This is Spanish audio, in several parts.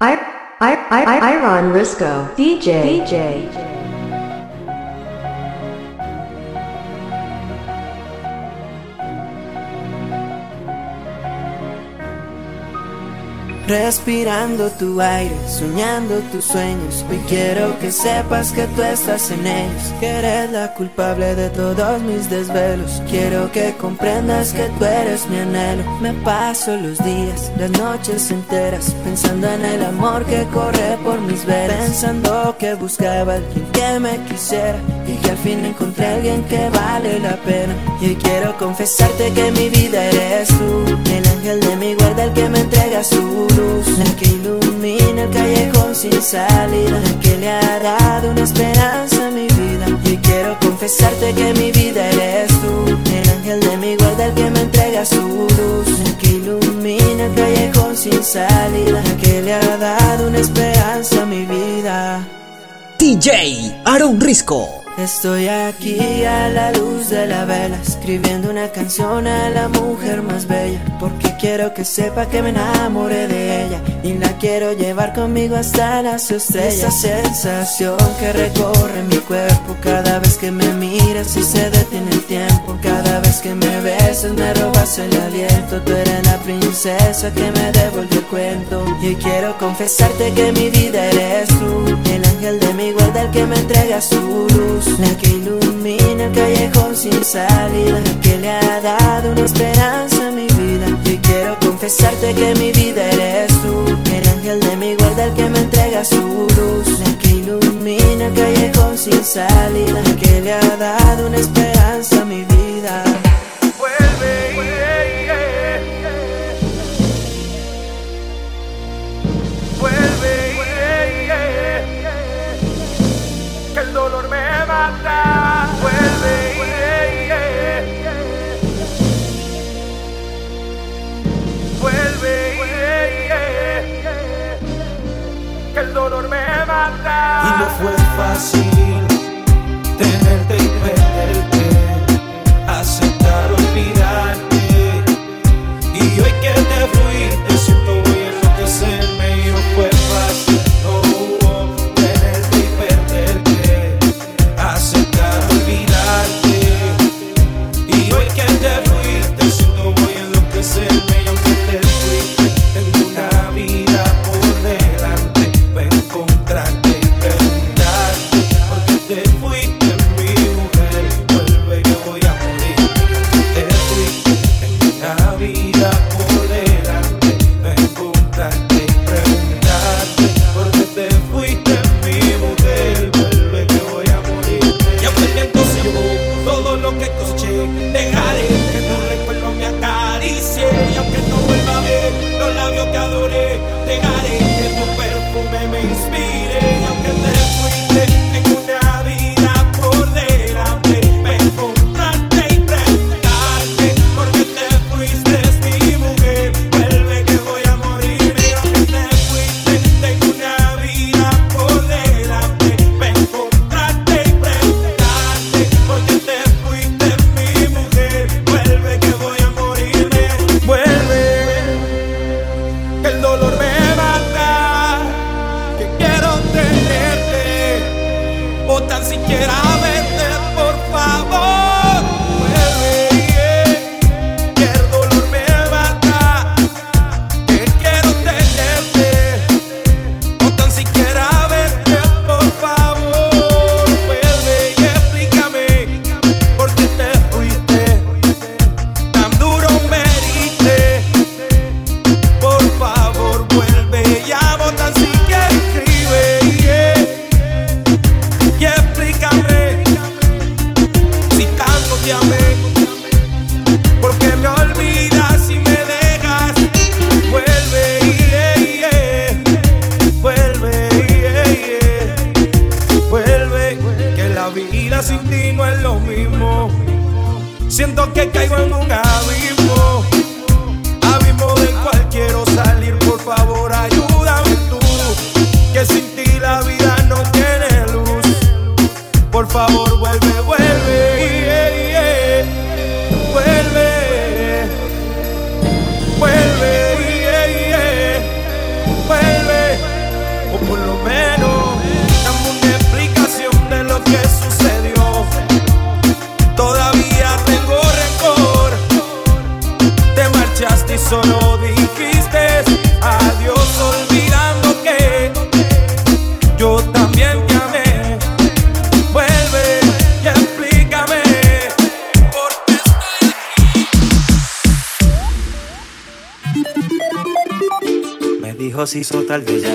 I, I, I, I, Iron Risco, DJ, DJ. Respirando tu aire, soñando tus sueños. Hoy quiero que sepas que tú estás en ellos. Que eres la culpable de todos mis desvelos. Quiero que comprendas que tú eres mi anhelo. Me paso los días, las noches enteras. Pensando en el amor que corre por mis venas. Pensando que buscaba alguien que me quisiera. Y que al fin encontré a alguien que vale la pena. Y hoy quiero confesarte que mi vida eres tú. El ángel de mi guarda, el que me entrega su luz, la que ilumina el callejón sin salida, la que le ha dado una esperanza a mi vida. Y quiero confesarte que mi vida eres tú, el ángel de mi guarda, el que me entrega su luz, la que ilumina el callejón sin salida, la que le ha dado una esperanza a mi vida. DJ Aaron Risco. Estoy aquí a la luz de la vela, escribiendo una canción a la mujer más bella, porque quiero que sepa que me enamoré de ella y la quiero llevar conmigo hasta las estrellas. Esa sensación que recorre mi cuerpo cada vez que me miras y se detiene el tiempo, cada vez que me besas me robas el aliento. Tú eres la princesa que me devolvió el cuento y quiero confesarte que mi vida eres tú, ángel de mi guarda el que me entrega su luz. La que ilumina el callejón sin salida, la que le ha dado una esperanza a mi vida. Y quiero confesarte que mi vida eres tú, el ángel de mi guarda, el que me entrega su luz, la que ilumina el callejón sin salida, la que le ha dado una esperanza a mi vida. Fácil tenerte tal vez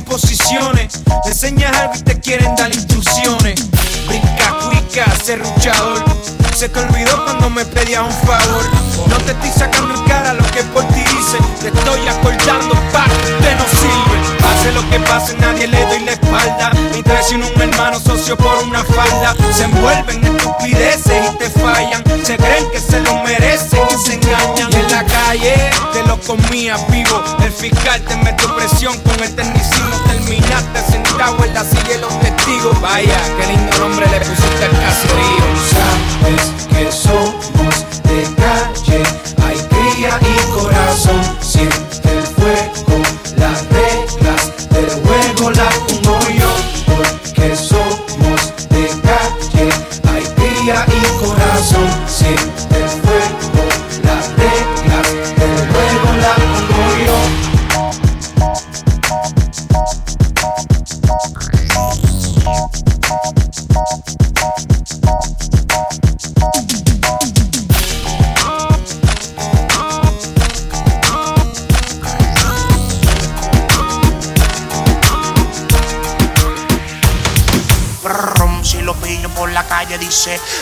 te posiciones. Te enseñas algo y te quieren dar instrucciones. Brinca, cuica, serruchador. Se te olvidó cuando me pedías un favor. No te estoy sacando en cara lo que por ti dice. Te estoy acordando, pa, usted no sirve. Pase lo que pase, nadie le doy la espalda. Me traicionó un hermano socio por una falda. Se envuelven en estupideces y te fallan. Se creen comías vivo. El fiscal te metió presión con el tecnicismo. Terminaste sentado en la silla de los testigos. Vaya, qué lindo nombre le pusiste al caserío. Sabes que somos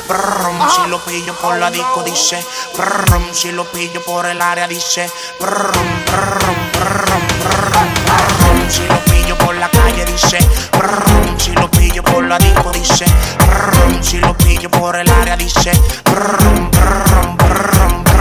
si lo pillo por la disco dice. Si lo pillo por el área dice. Si lo pillo por la calle dice. Si lo pillo por la disco dice. Si lo pillo por el área dice.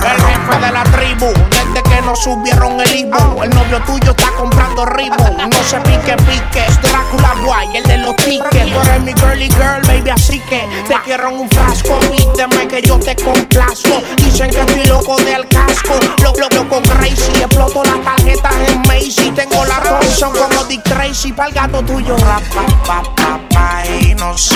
El jefe de la tribu, desde que nos subieron el Ibu, el novio tuyo está comprando ritmo, no se pique pique, Drácula guay, el de los tickets, tú eres mi girly girl, baby, te quiero en un frasco, pídeme que yo te complazco, dicen que estoy loco del casco, loco, loco, crazy, exploto las tarjetas en Macy, tengo la Thompson como Dick Tracy, pa'l gato tuyo, rap, pa, pa, pa, pa, y no se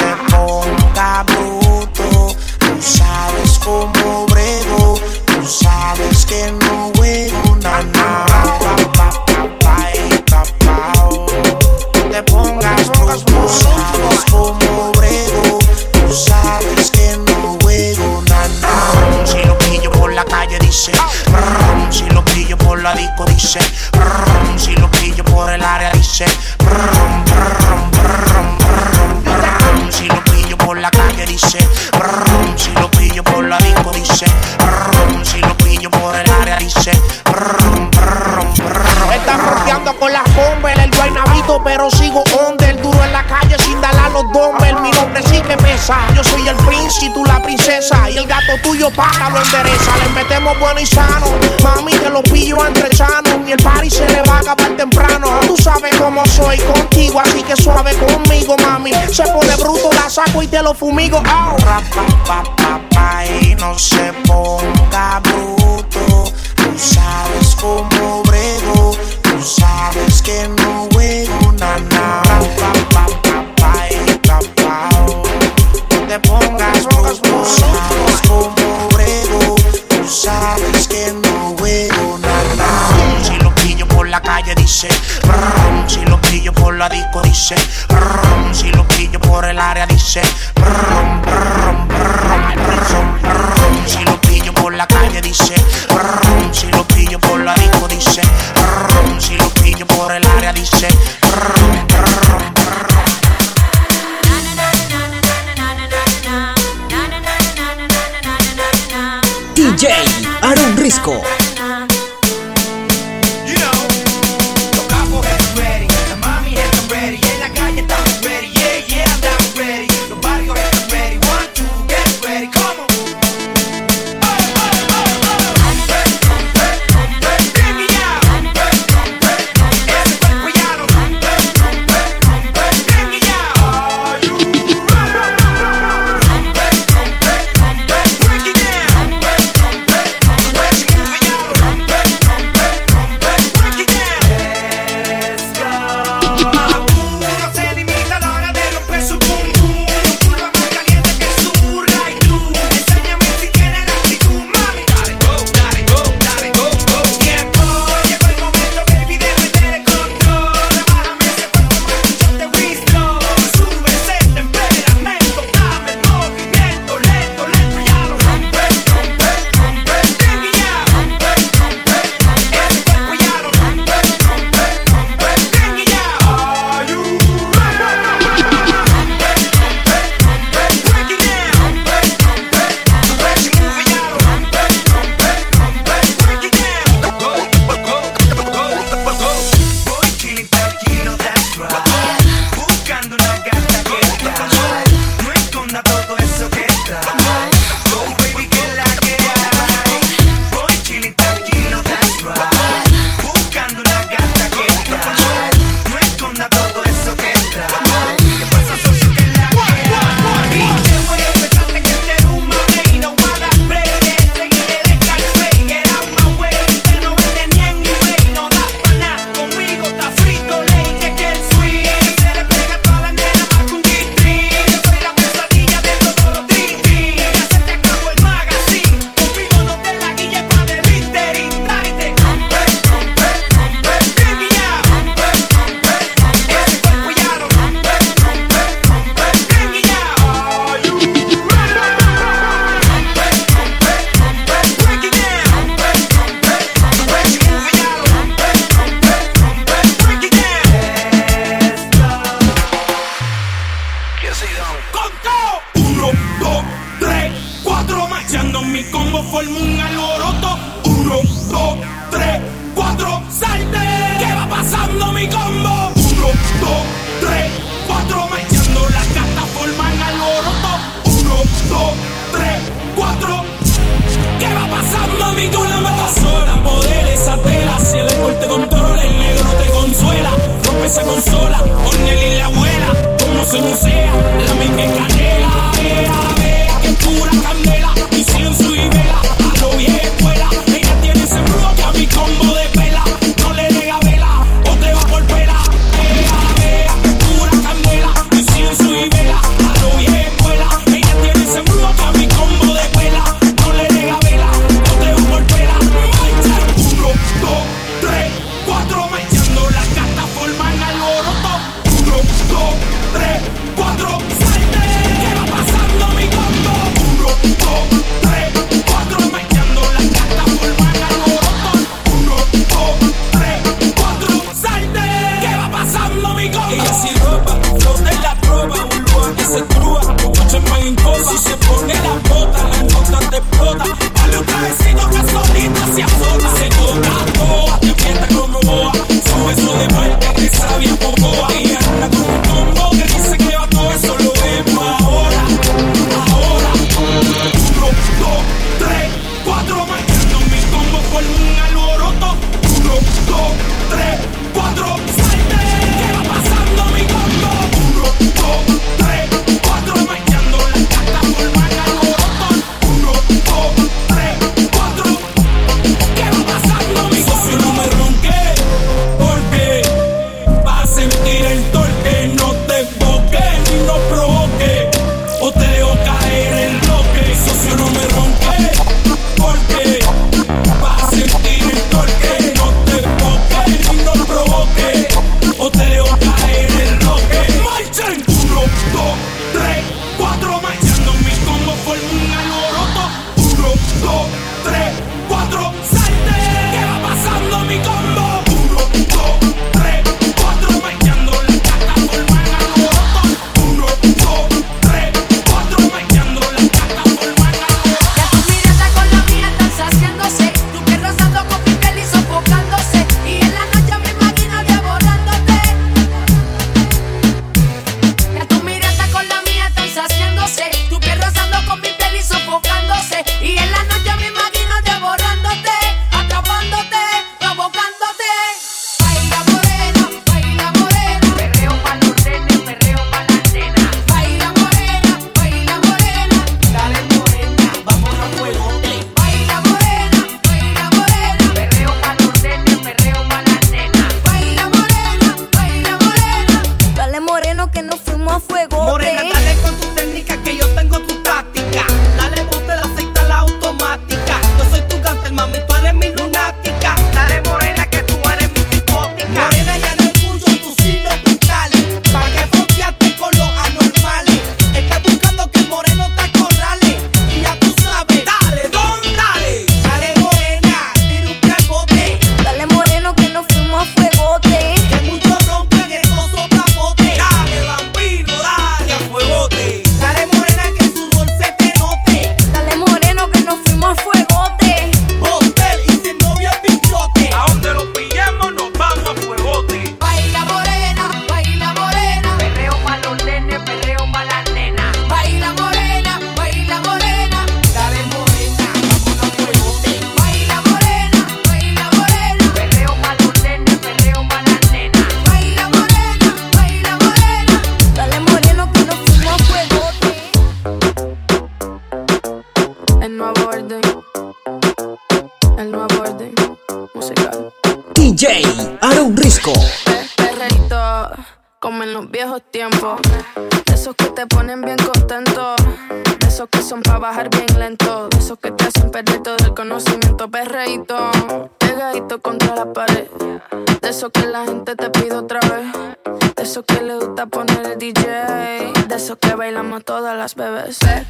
lo endereza. Le metemos bueno y sano, mami te lo pillo entre chanos, y el party se le va a acabar temprano. Tú sabes cómo soy contigo, así que suave conmigo, mami. Se pone bruto, la saco y te lo fumigo. Oh. Ra, pa, pa, pa, pa, y no se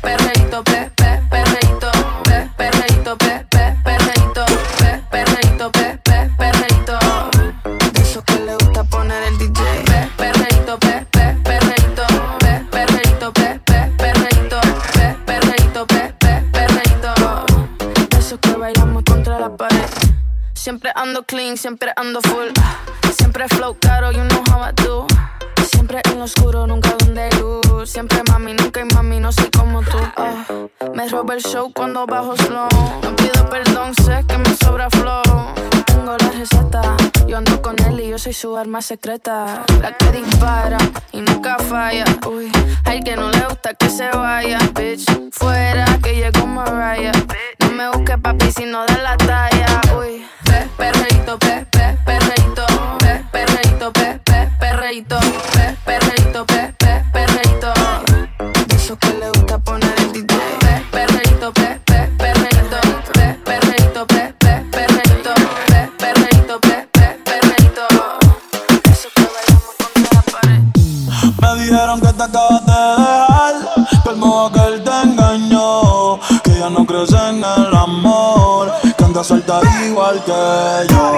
Perreíto, pe, pe, perreíto, pe, perreíto, pe, pe, perreíto, pe, perreíto, pe, pe, perreíto. De esos que le gusta poner el DJ. Pe, perreíto, pe, pe, perreíto, pe, perreíto, pe, pe, perreíto, pe, perreíto, pe, pe, perreíto. De esos que bailamos contra la pared. Siempre ando clean, siempre ando full. Siempre flow caro, you know how I do. Siempre en lo oscuro, nunca donde hay luz. Siempre mami, nunca hay mami, no soy como tú. Ah, me roba el show cuando bajo slow. No pido perdón, sé que me sobra flow. Tengo la receta, yo ando con él y yo soy su arma secreta. La que dispara y nunca falla. Uy, al que no le gusta que se vaya, bitch. Fuera que llegó Mariah. No me busques papi si no de la talla. Uy, pe, perreíto, pe, pe, perreíto, perreíto, pe, perreíto, pe, pe. De que le gusta poner el DJ. Pe, perreíto, pe, pe, perreíto, pe, perreíto, pe, pe, perreíto, pe, perreíto, pe, pe. De que bailamos contra la pared. Me dijeron que te acabas de dejar, que el modo que él te engañó, que ya no crees en el amor, que andas suelta igual que yo.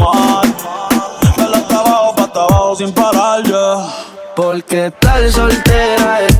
Fumar. Dale hasta abajo, pa' hasta abajo sin parar, yeah. Porque tal soltera está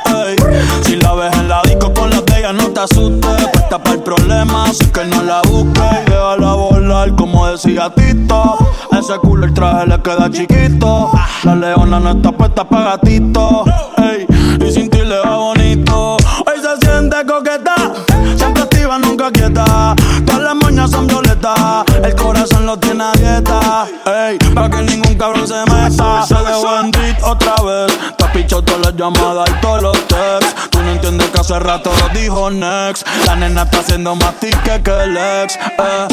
Si la ves en la disco con las de ella, no te asustes. Puesta para el problema, así que no la busques. Y déjala volar, como decía Tito. Ese culo el traje le queda chiquito. La leona no está puesta para gatito. Ey, y sin ti le va bonito. Hoy se siente coqueta, siempre activa, nunca quieta. Todas las moñas son violetas, el corazón lo tiene a dieta. Ey, pa' que ningún cabrón se meta. Se dejó en otra vez. Te has pichado todas las llamadas y todos los que hace rato lo dijo Next. La nena está haciendo más tique que el ex. Eh.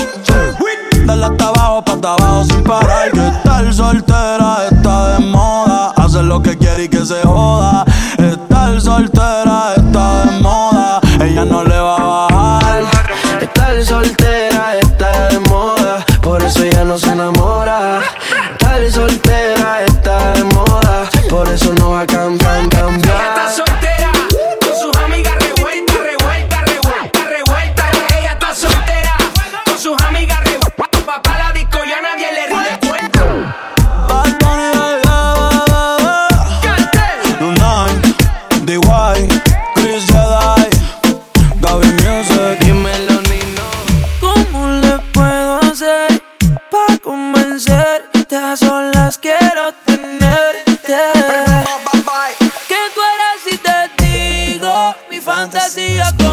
Dale hasta abajo, pa' hasta abajo sin parar. Que estar soltera está de moda. Hace lo que quiere y que se joda. Estar soltera está de moda. Ella no le va a bajar. Estar soltera está de moda. Por eso ella vida.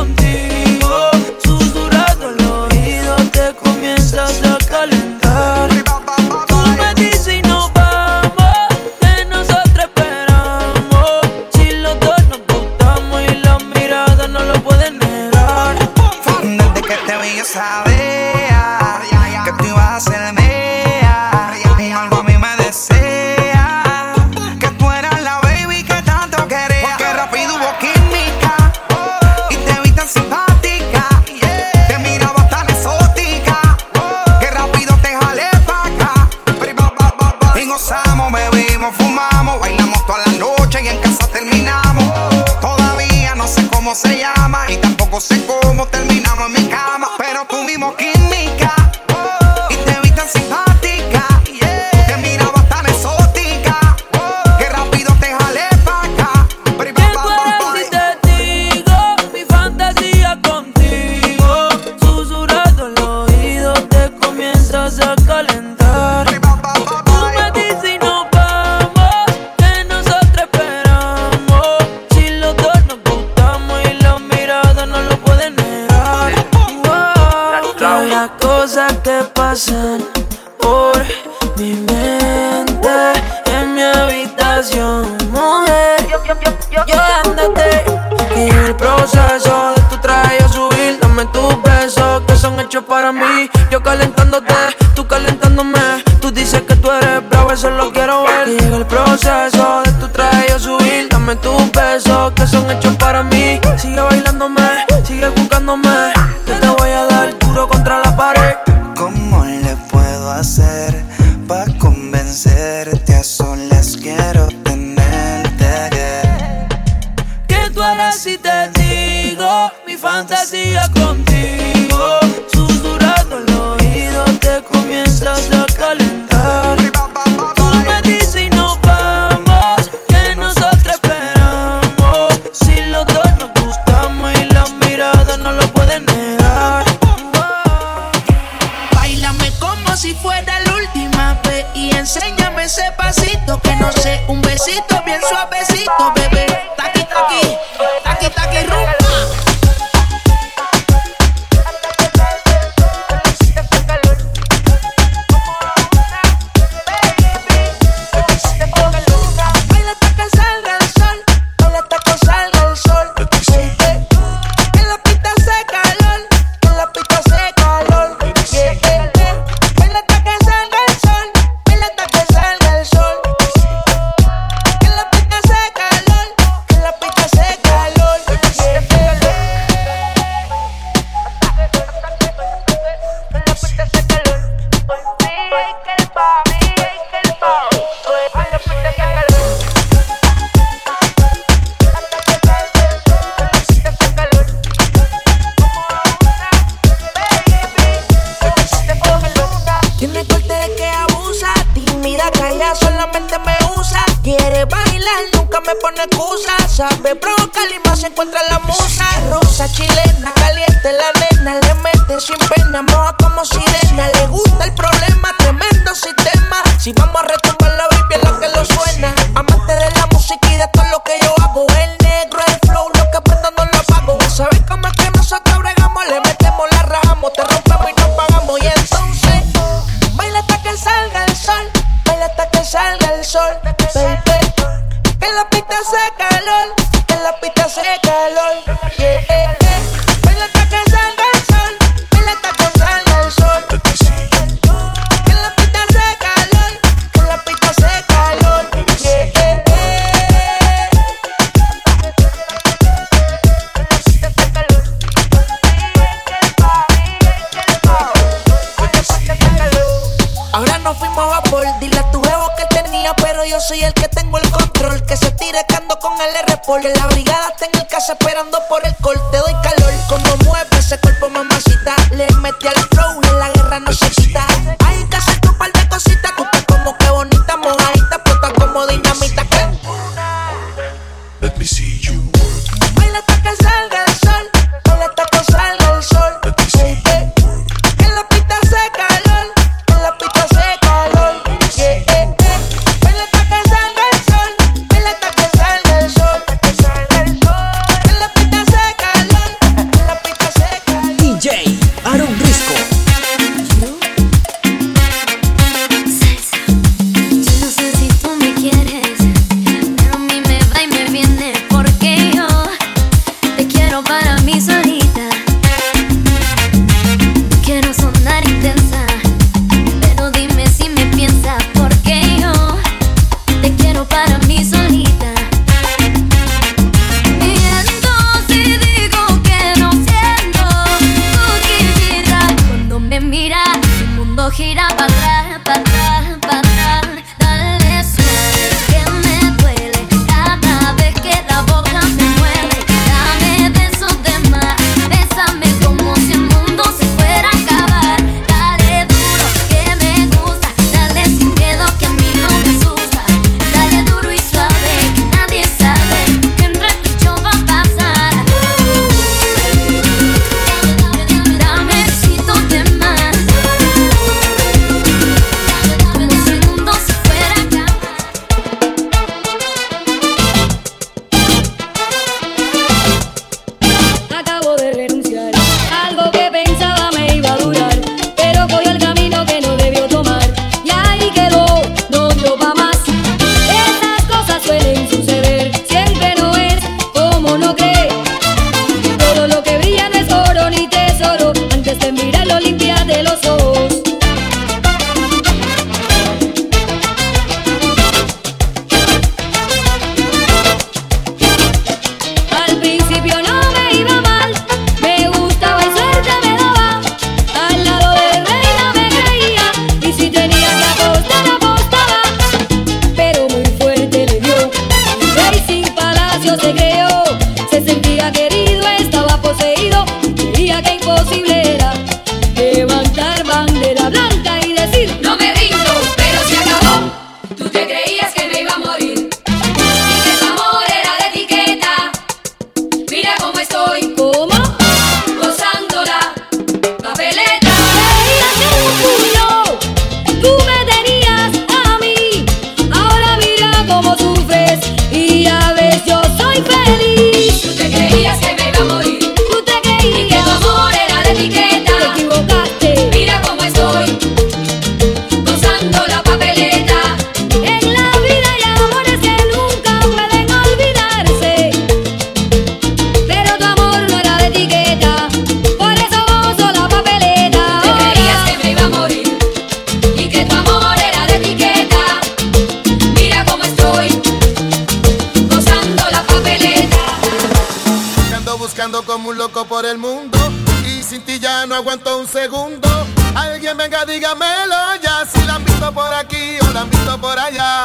segundo. Alguien venga, dígamelo ya. Si la han visto por aquí o la han visto por allá.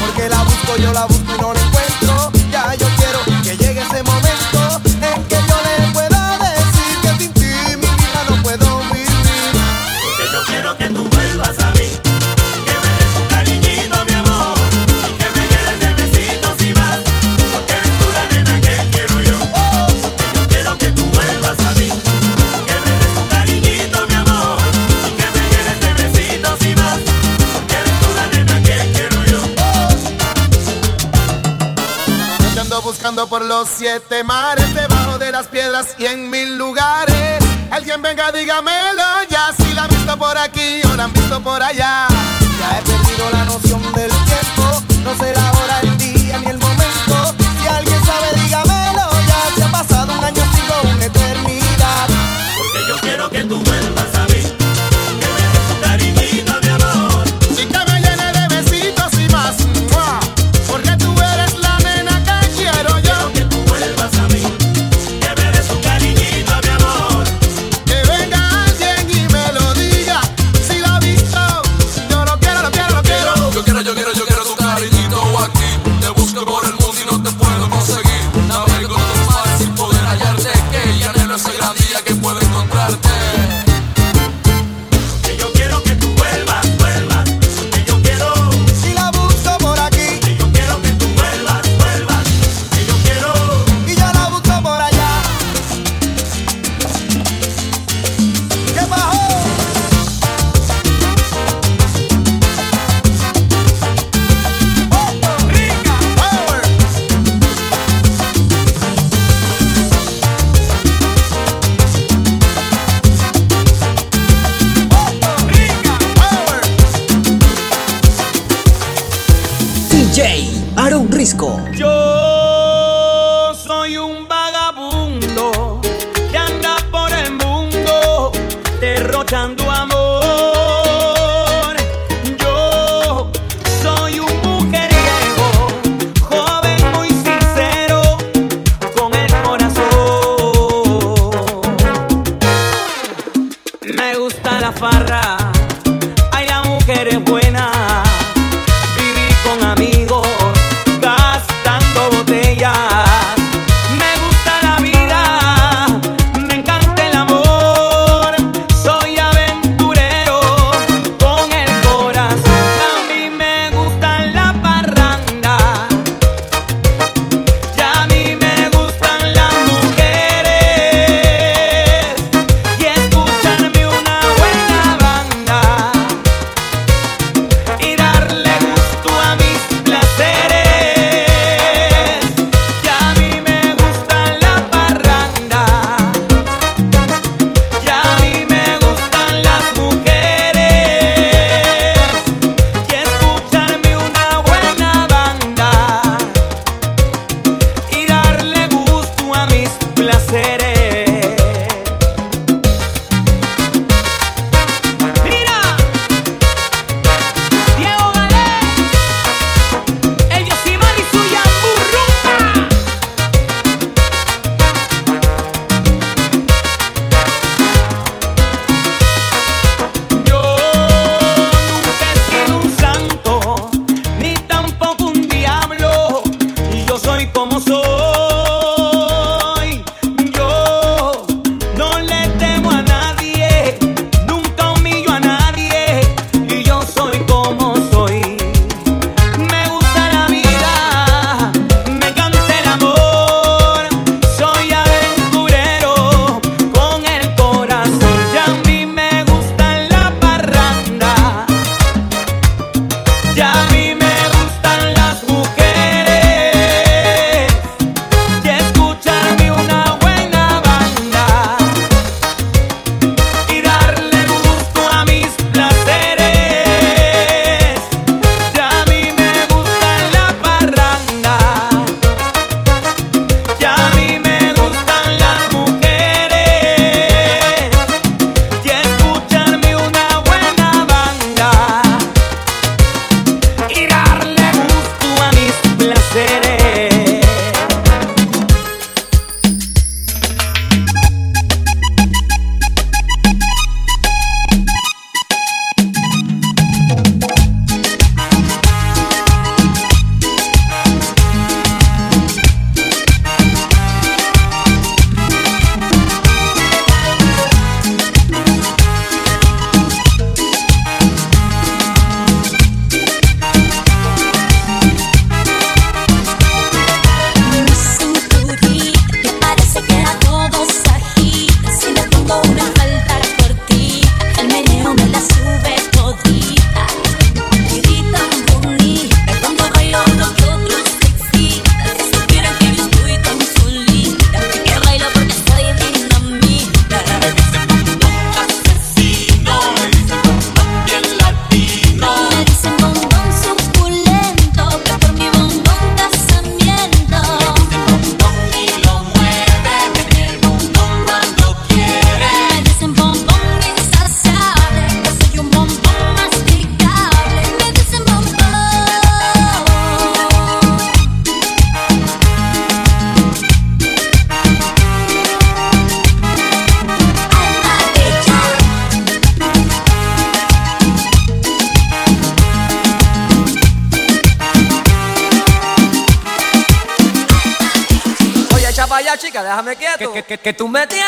Porque la busco, yo la busco siete mares, debajo de las piedras y en mil lugares. Alguien venga, dígamelo ya, si la han visto por aquí o la han visto por allá. Ya he perdido la noción del tiempo, no se la Que, tú me tienes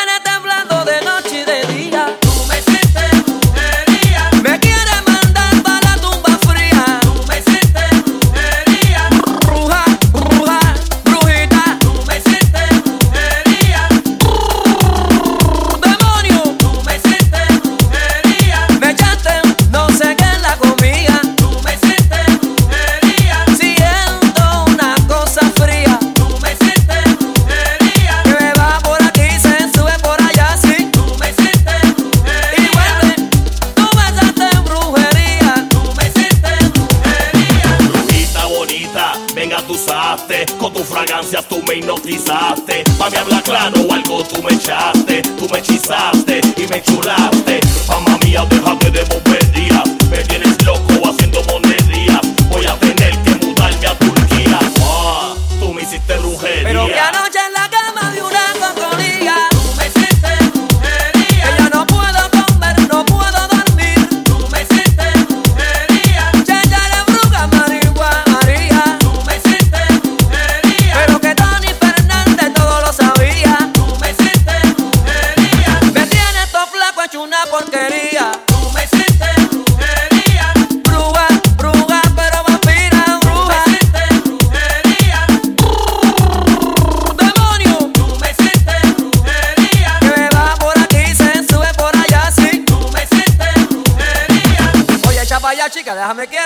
déjame quieto.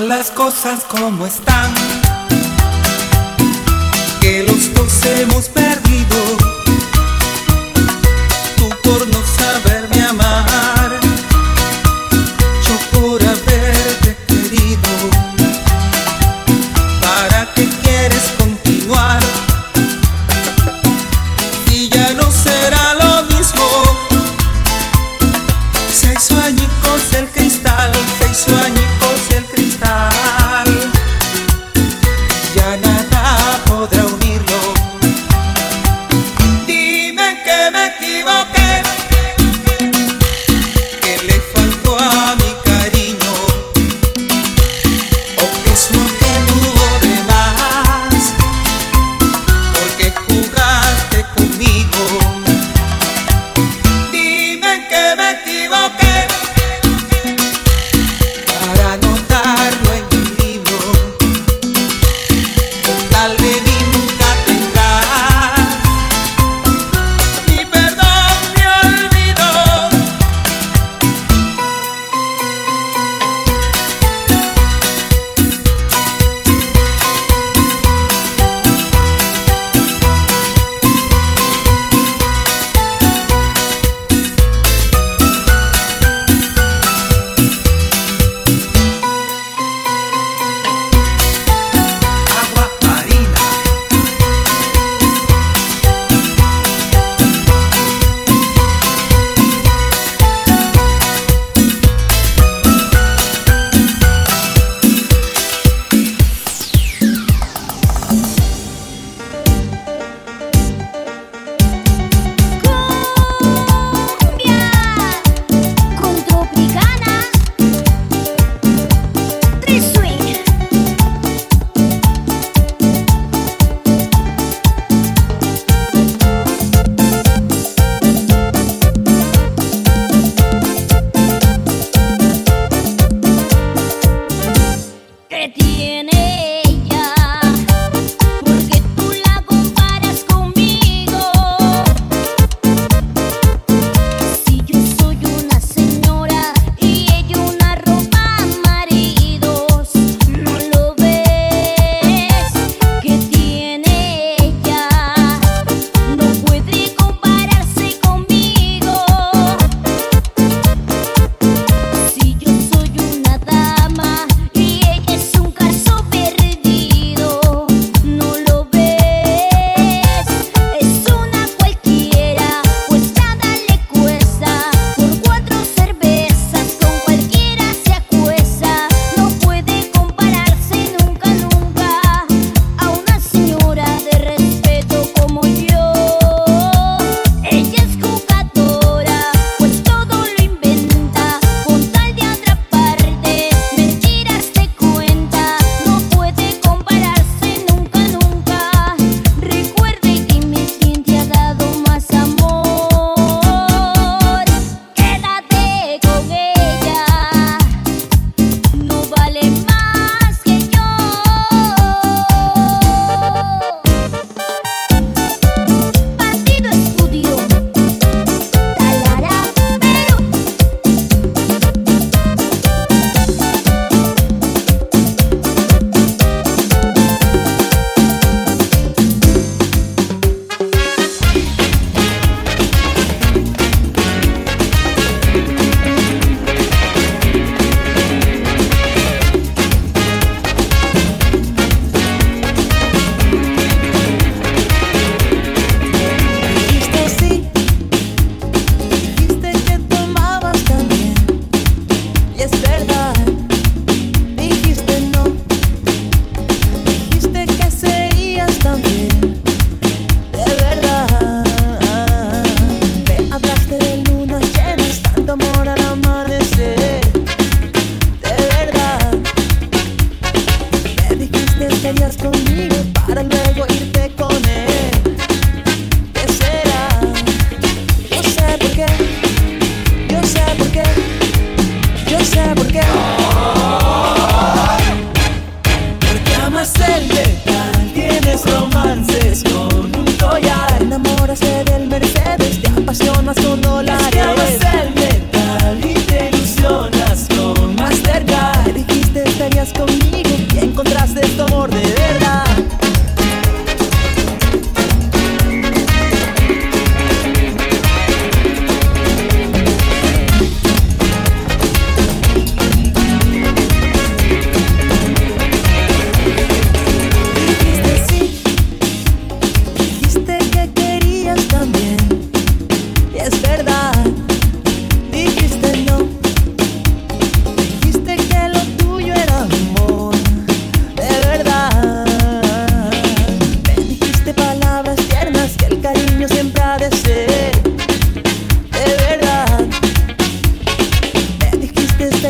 las cosas como están, que los dos hemos perdido.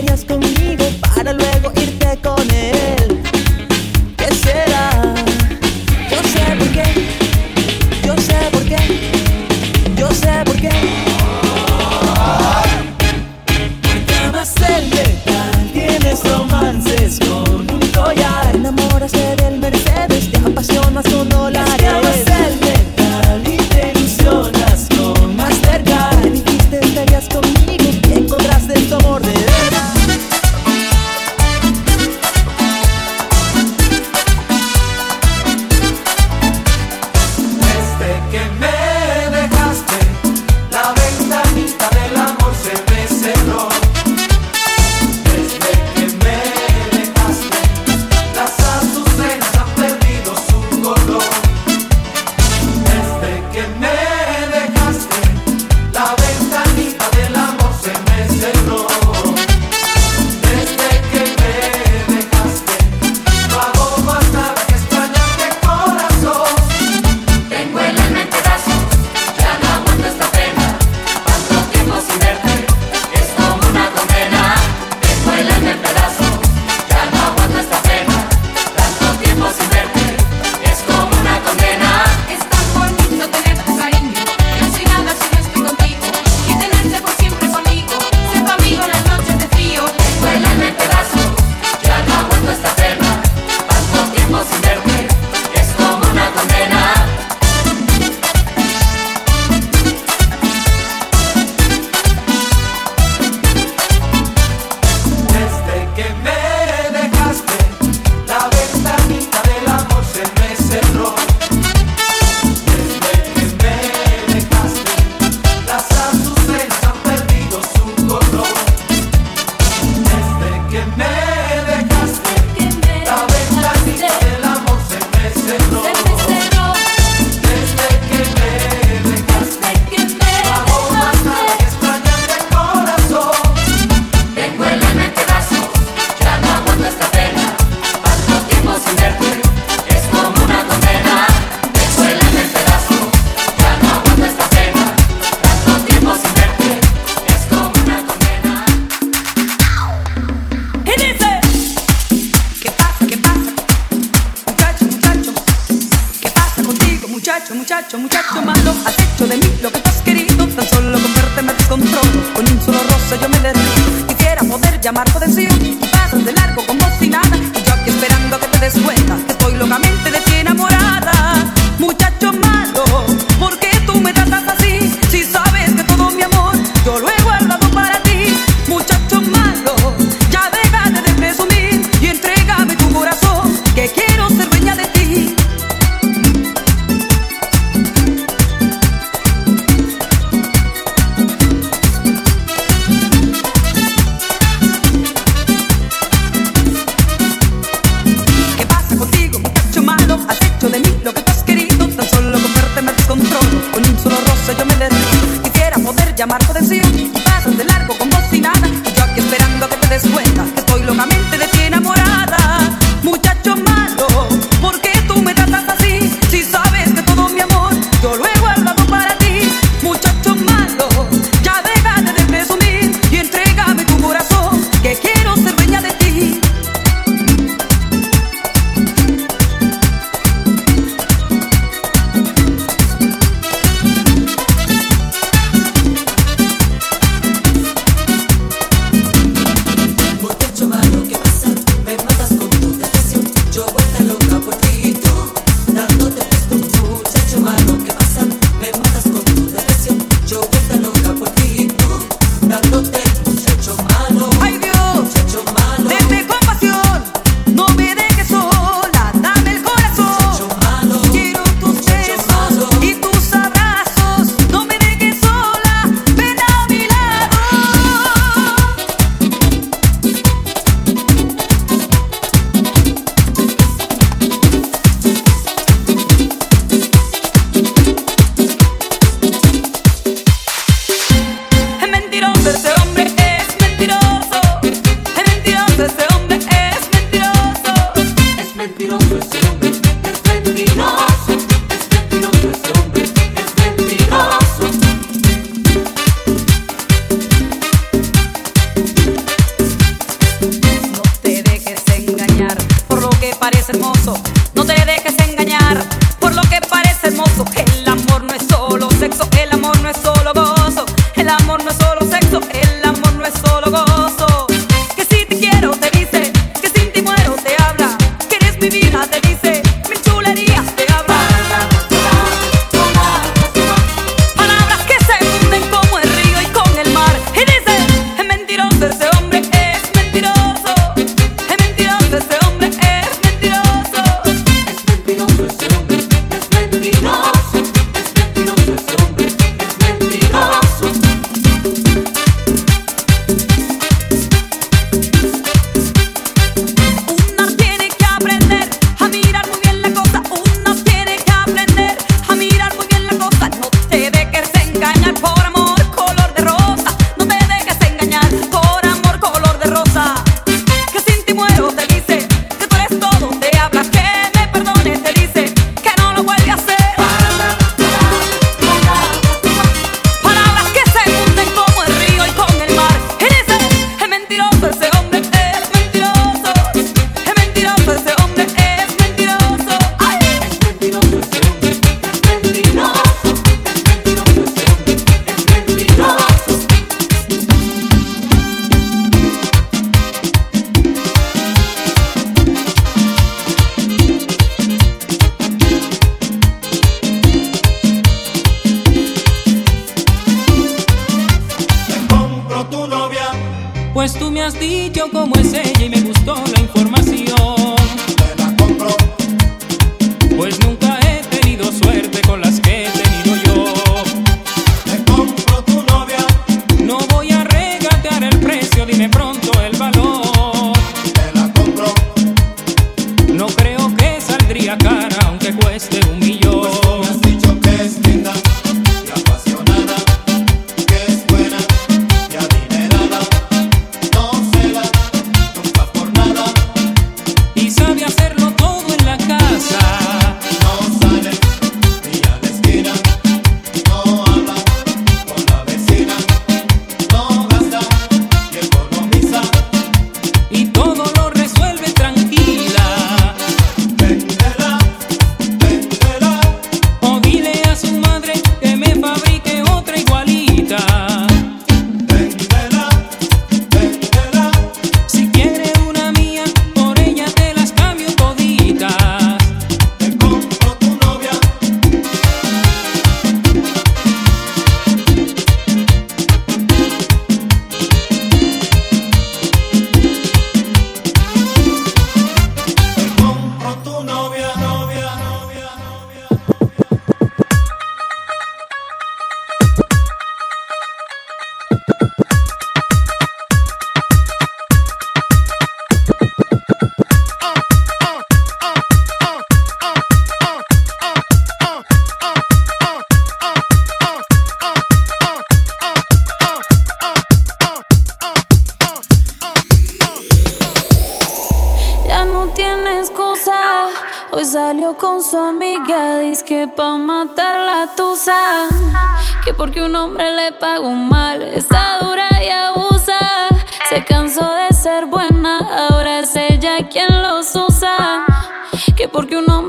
Estarías conmigo para luego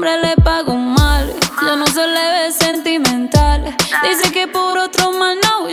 hombre le pagó mal, ya no se le ve sentimental. Dice que por otro mal no.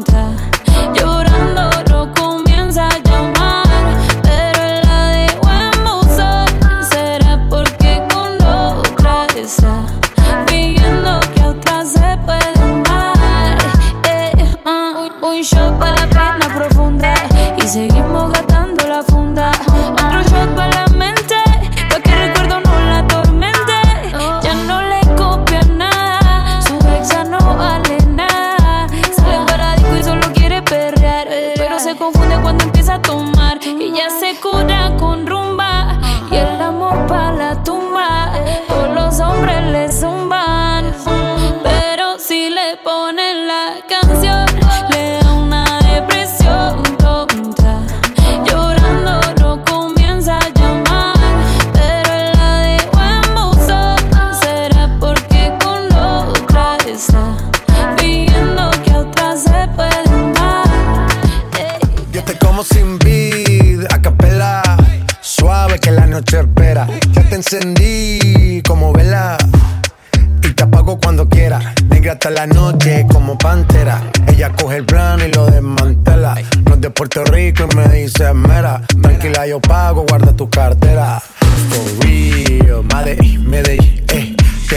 Take it you? Cartera. For real, Medellín, Medellín, eh.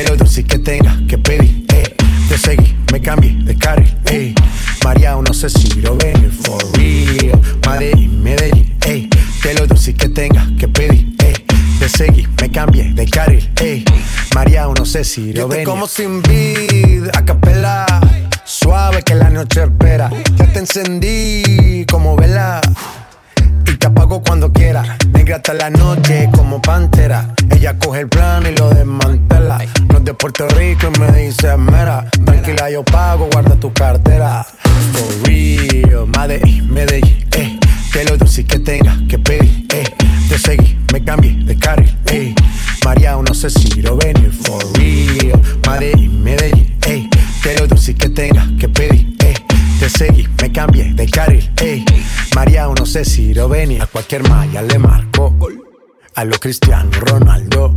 Lo dulce que tenga que pedir, eh. Te seguí, me cambié de carril, eh. María, no sé si lo ven, for real. Medellín, Medellín, eh. Lo dulce que tenga que pedir, eh. Te seguí, me cambié de carril, ey. María, no sé si lo ven. como sin vid, a capela. Suave que la noche espera. Ya te encendí como vela. Cuando quiera. Negra hasta la noche como pantera. Ella coge el plano y lo desmantela. No es de Puerto Rico y me dice mera. Tranquila, yo pago, guarda tu cartera. For real, Medellín, Medellín, eh. Que lo dulce que tenga que pedir, eh. Te seguí, me cambié de carril, eh. María, no sé si lo venir. For real, Medellín, Medellín, eh. Que lo dulce que tenga que pedir, eh. Te seguí, me cambié de carril, ey. María, no sé si lo venir. A cualquier malla le marco. A lo Cristiano Ronaldo.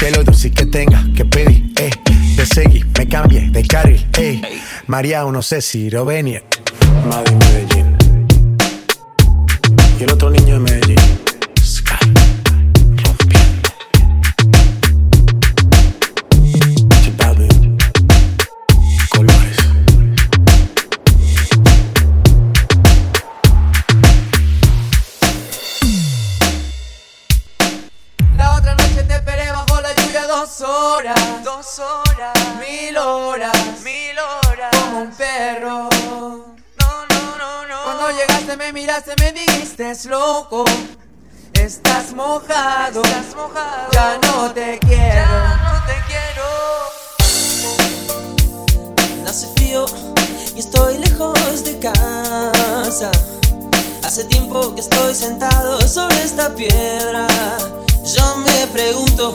Que lo dulce que tenga que pedir, eh. Te seguí, me cambié de carril, eh. María, no sé si lo venir. Madrid, Medellín. Y el otro niño de Medellín. Horas, mil horas, mil horas, como un perro. No, no, no, no. Cuando llegaste me miraste, me dijiste es loco. Estás mojado, estás mojado. Ya no te quiero, ya no te quiero. Hace frío y estoy lejos de casa. Hace tiempo que estoy sentado sobre esta piedra. Yo me pregunto,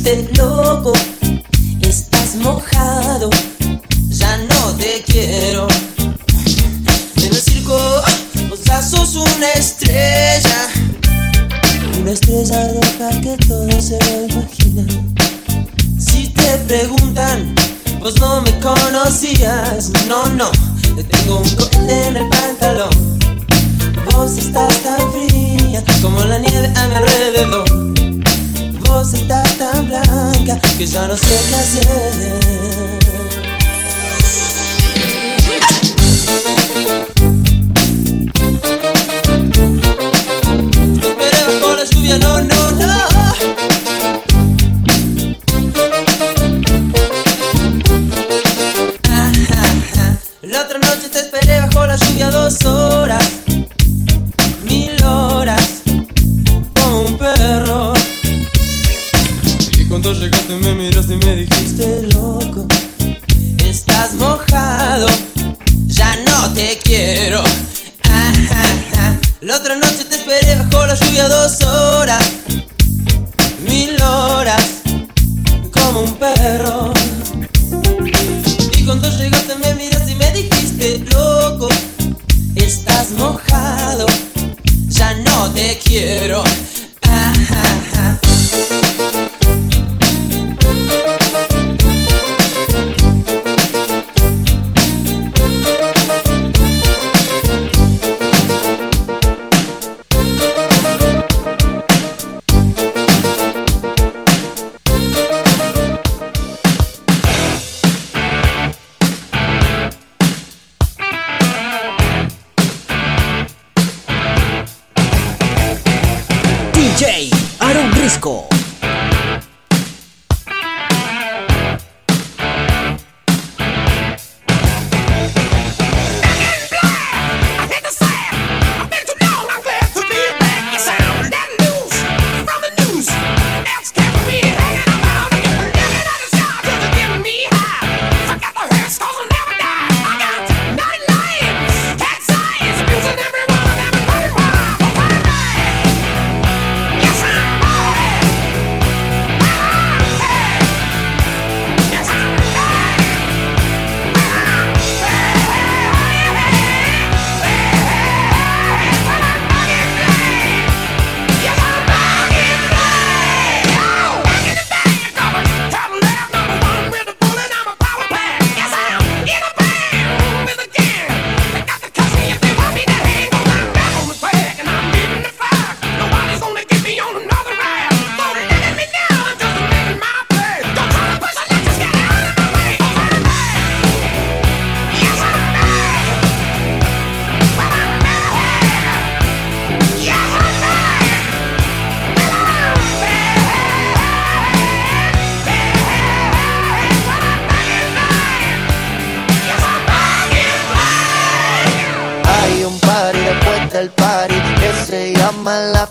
dijiste, loco, estás mojado, ya no te quiero. En el circo, vos ya sos una estrella, una estrella roja que todo se lo imagina. Si te preguntan, vos no me conocías, no, no, te tengo un cohete en el pantalón. Vos estás tan fría como la nieve a mi alrededor. Vos estás tan blanca que ya no sé qué hacer. Esperé bajo la lluvia, no.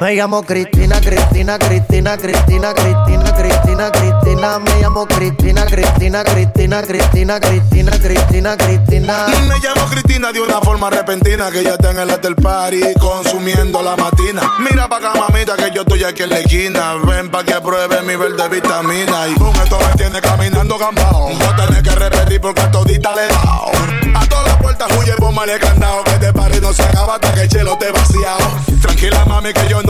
Me llamo Cristina, Cristina, Cristina, Cristina, Cristina, Cristina, Cristina. Me llamo Cristina, Cristina, Cristina, Cristina, Cristina, Cristina, Cristina. Me llamo Cristina de una forma repentina que ya está en el after party consumiendo la matina. Mira pa' acá, mamita, que yo estoy aquí en la esquina. Ven pa' que pruebe mi verde vitamina. Y con esto me tiene caminando gambao. No tenés que repetir porque a todita le he. A todas las puertas huye, póngale candado. Que te pare no se acaba hasta que el chelo te vaciado. Tranquila, mami, que yo no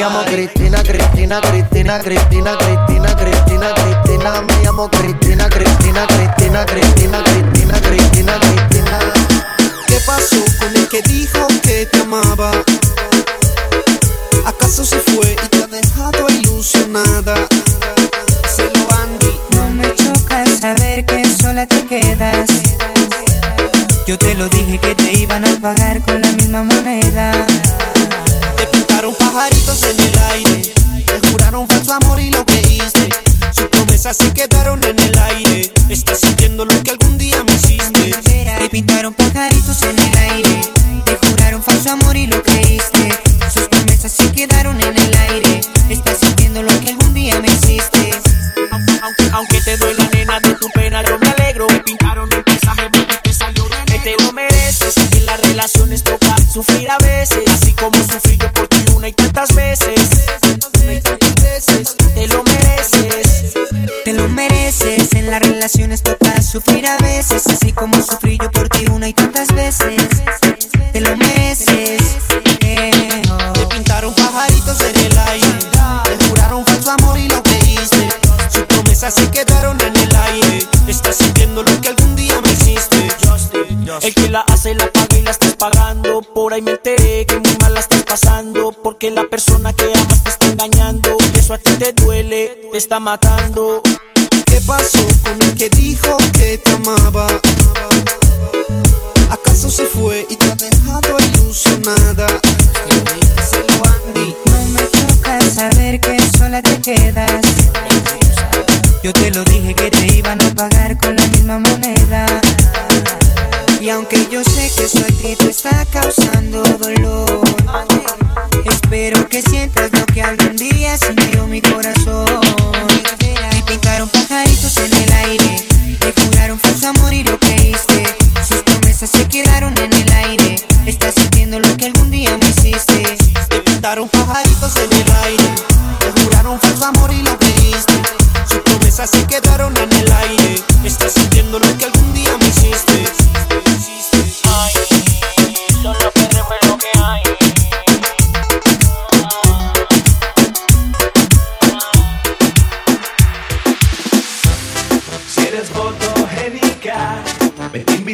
llamo Cristina, Cristina, Cristina, Cristina, Cristina, Cristina, Cristina. Me llamo Cristina, Cristina, Cristina, Cristina, Cristina, Cristina, Cristina. ¿Qué pasó con el que dijo que te amaba? ¿Acaso se fue y te ha dejado ilusionada? Se lo Andy. No me choca saber que sola te quedas. Yo te lo dije que te iban a pagar con la misma moneda. Te pintaron pajaritos en el aire. Te juraron falso amor y lo creíste. Sus promesas se quedaron en el aire. Estás sintiendo lo que algún día me hiciste. Te pintaron pajaritos en el aire. Te juraron falso amor y lo creíste. Sus promesas se quedaron en el aire. Estás sintiendo lo que algún día me hiciste. Aunque, aunque te duele nena de tu pena, yo me alegro. Me pintaron el paisaje porque te salió Que te lo mereces. En las relaciones toca sufrir a veces. Así como sufrí yo por ti una y tantas veces. Una y tantas veces. Te lo mereces. Te lo mereces. En las relaciones toca sufrir a veces. Así como sufrí yo por ti una y tantas veces. Te lo mereces. Eh, oh. Te pintaron pajaritos en el aire. Te juraron falso amor y lo creíste. Sus promesas se quedaron en el aire. Estás sintiendo lo que algún día me hiciste. El que la hace la paga y la estás pagando. Por ahí me enteré que la estás pasando. Porque la persona que amas te está engañando. Y eso a ti te duele, te está matando. ¿Qué pasó con el que dijo que te amaba? ¿Acaso se fue y te ha dejado ilusionada? No me choca saber que sola te quedas. Yo te lo dije que te iban a pagar con la misma moneda. Aunque yo sé que eso a ti te está causando dolor, espero que sientas lo que algún día sintió mi corazón. Te pintaron pajaritos en el aire, te juraron falso amor y lo creíste. Sus promesas se quedaron en el aire. Estás sintiendo lo que algún día me hiciste. Te pintaron pajaritos en el aire. Te juraron falso amor y lo creíste. Sus promesas se quedaron en el aire.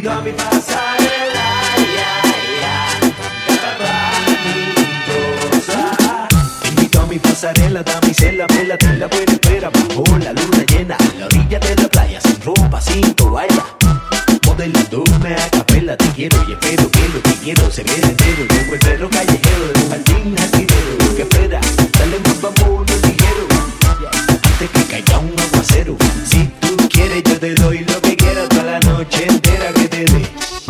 Me te invito a mi pasarela. Ya, ya, Te invito a mi pasarela, damisela, vela, te la buena espera bajo la luna llena, a la orilla de la playa, sin ropa, sin toalla. Modelando una capela, te quiero y espero que lo que quiero se vea entero. Como el perro callejero de un jardín jardinero que espera, dale más vamos ligero antes que caiga un aguacero. Si tú quieres, yo te doy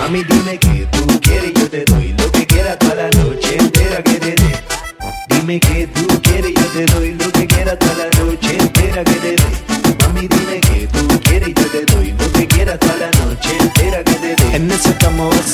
Mami, dime que tú quieres, yo te doy lo que quieras toda la noche entera que te dé. Dime que tú quieres, yo te doy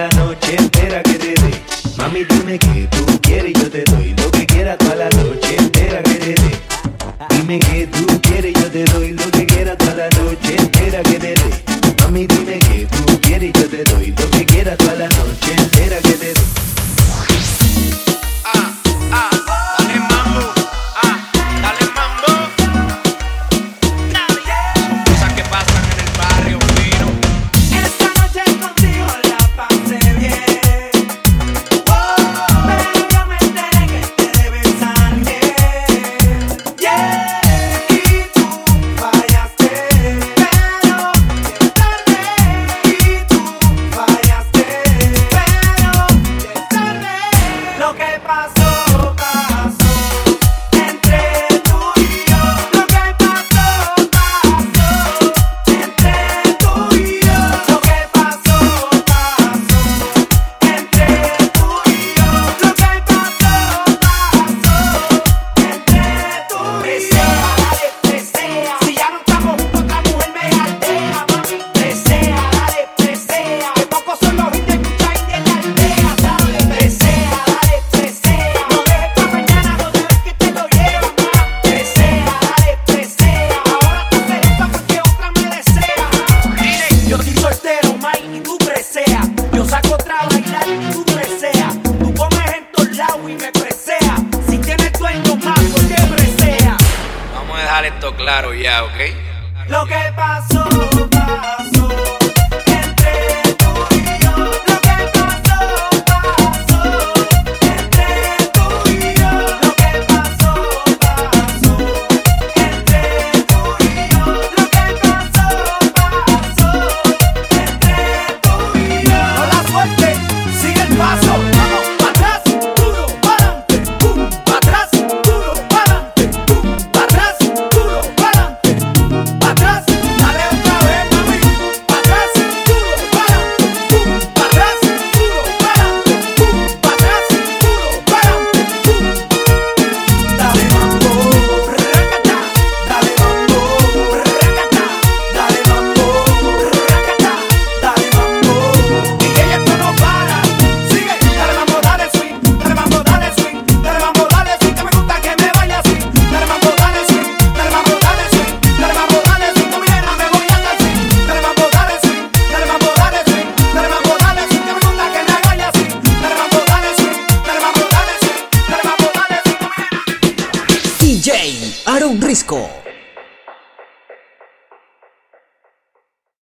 la noche entera que te dé. Mami, dime que tú quieres yo te doy lo que quieras toda la noche entera que te dé. Dime que tú quieres yo te doy lo que quieras toda la noche entera que te dé. Mami, dime que tú quieres yo te doy lo que quieras toda la noche entera que te dé.